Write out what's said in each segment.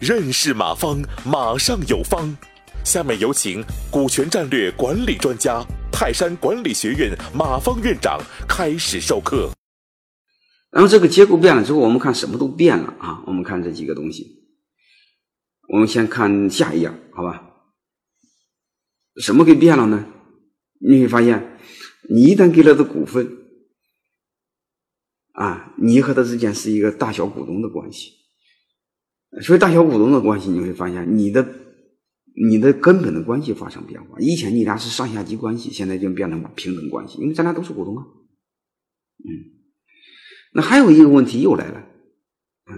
认识马方，马上有方。下面有请股权战略管理专家、泰山管理学院马方院长开始授课。然后这个结构变了之后，我们看什么都变了啊！我们看这几个东西。我们先看下一页，好吧？什么给变了呢？你会发现，你一旦给了的股份，啊，你和他之间是一个大小股东的关系。所以大小股东的关系，你会发现你的你的根本的关系发生变化。以前你俩是上下级关系，现在就变成平等关系，因为咱俩都是股东啊。嗯，那还有一个问题又来了，嗯，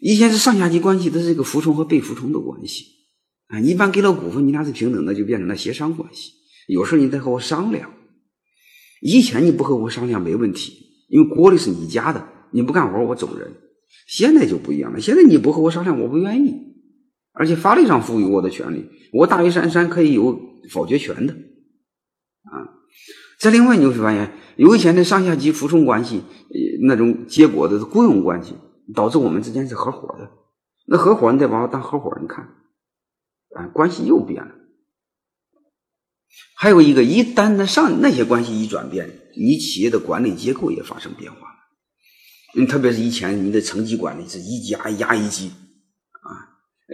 以前是上下级关系，它是一个服从和被服从的关系啊。一般给了股份，你俩是平等的，就变成了协商关系。有事你得和我商量。以前你不和我商量没问题，因为锅里是你家的，你不干活我走人。现在就不一样了，现在你不和我商量，我不愿意，而且法律上赋予我的权利，我大于三三可以有否决权的，啊，再另外你会发现，有以前的上下级服从关系，那种结果的雇佣关系，导致我们之间是合伙的，那合伙你得把我当合伙人看，啊，关系又变了。还有一个，一旦那上那些关系一转变，你企业的管理结构也发生变化了。嗯，特别是以前你的层级管理是一级压一级，啊，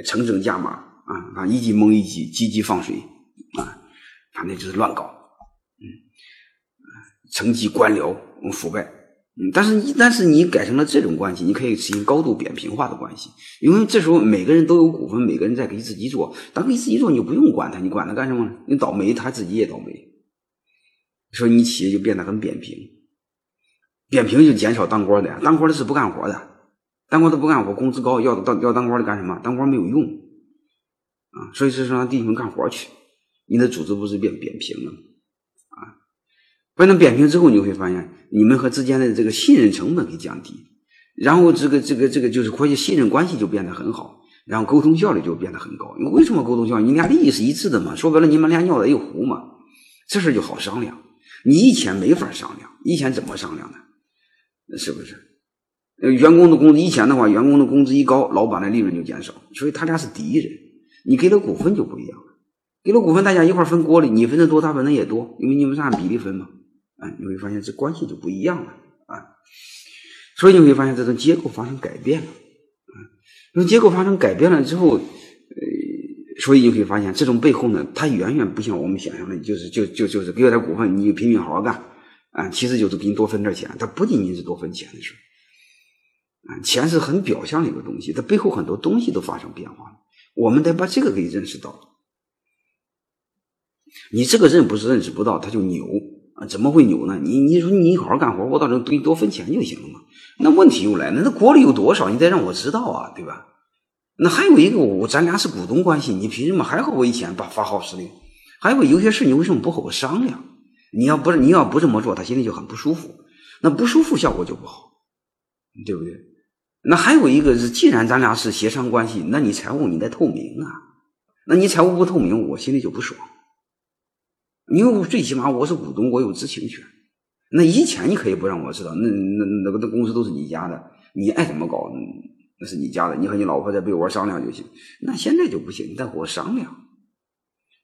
层层加码，啊啊，一级蒙一级，积极放水，啊，反正就是乱搞，嗯，层级官僚腐败，嗯，但是一旦是你改成了这种关系，你可以实行高度扁平化的关系，因为这时候每个人都有股份，每个人在给自己做，当给自己做，你就不用管他，你管他干什么呢？你倒霉，他自己也倒霉，所以你企业就变得很扁平。扁平就减少当官的呀，当官的是不干活的，当官的不干活，工资高，要当要当官的干什么？当官没有用啊，所以是让弟兄们干活去，你的组织不是变扁平了吗？变成扁平之后，你会发现你们和之间的这个信任成本会降低，然后这个这个这个就是关系信任关系就变得很好，然后沟通效率就变得很高。因为为什么沟通效率？你俩利益是一致的嘛？说白了，你们俩尿在一壶嘛，这事就好商量。你以前没法商量，以前怎么商量呢？是不是？员工的工资以前的话，员工的工资一高，老板的利润就减少，所以他俩是敌人。你给了股份就不一样了，给了股份，大家一块分锅里，你分的多，他分的也多，因为你们是按比例分嘛。啊，你会发现这关系就不一样了啊。所以你会发现这种结构发生改变了啊。那结构发生改变了之后，呃，所以你会发现这种背后呢，它远远不像我们想象的，就是就就就是给我点股份，你就拼命好好干。啊，其实就是给你多分点钱，它不仅仅是多分钱的事啊，钱是很表象的一个东西，它背后很多东西都发生变化了。我们得把这个给认识到。你这个认不是认识不到，他就牛怎么会牛呢？你你说你好好干活，我到时候给你多分钱就行了嘛？那问题又来了，那锅里有多少？你得让我知道啊，对吧？那还有一个，我咱俩是股东关系，你凭什么还和我一起把发号施令？还有有些事，你为什么不和我商量？你要不是你要不这么做，他心里就很不舒服，那不舒服效果就不好，对不对？那还有一个是，既然咱俩是协商关系，那你财务你得透明啊，那你财务不透明，我心里就不爽。因为最起码我是股东，我有知情权。那以前你可以不让我知道，那那那个那公司都是你家的，你爱怎么搞，那是你家的，你和你老婆在被窝商量就行。那现在就不行，你得和我商量，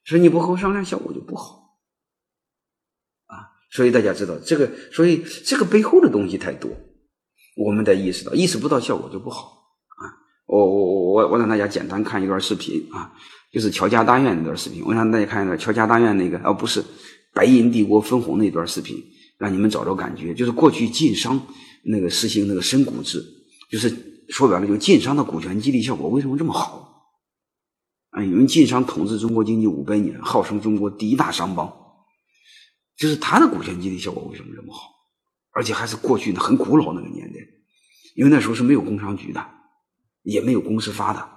所以你不和我商量，效果就不好啊。所以大家知道这个，所以这个背后的东西太多，我们得意识到，意识不到效果就不好啊！我我我我我让大家简单看一段视频啊，就是乔家大院那段视频。我想大家看一段乔家大院那个，哦不是白银帝国分红那段视频，让你们找着感觉。就是过去晋商那个实行那个深股制，就是说白了，就晋商的股权激励效果为什么这么好？啊，因为晋商统治中国经济五百年，号称中国第一大商帮。就是他的股权激励效果为什么这么好？而且还是过去的很古老那个年代，因为那时候是没有工商局的，也没有公司发的。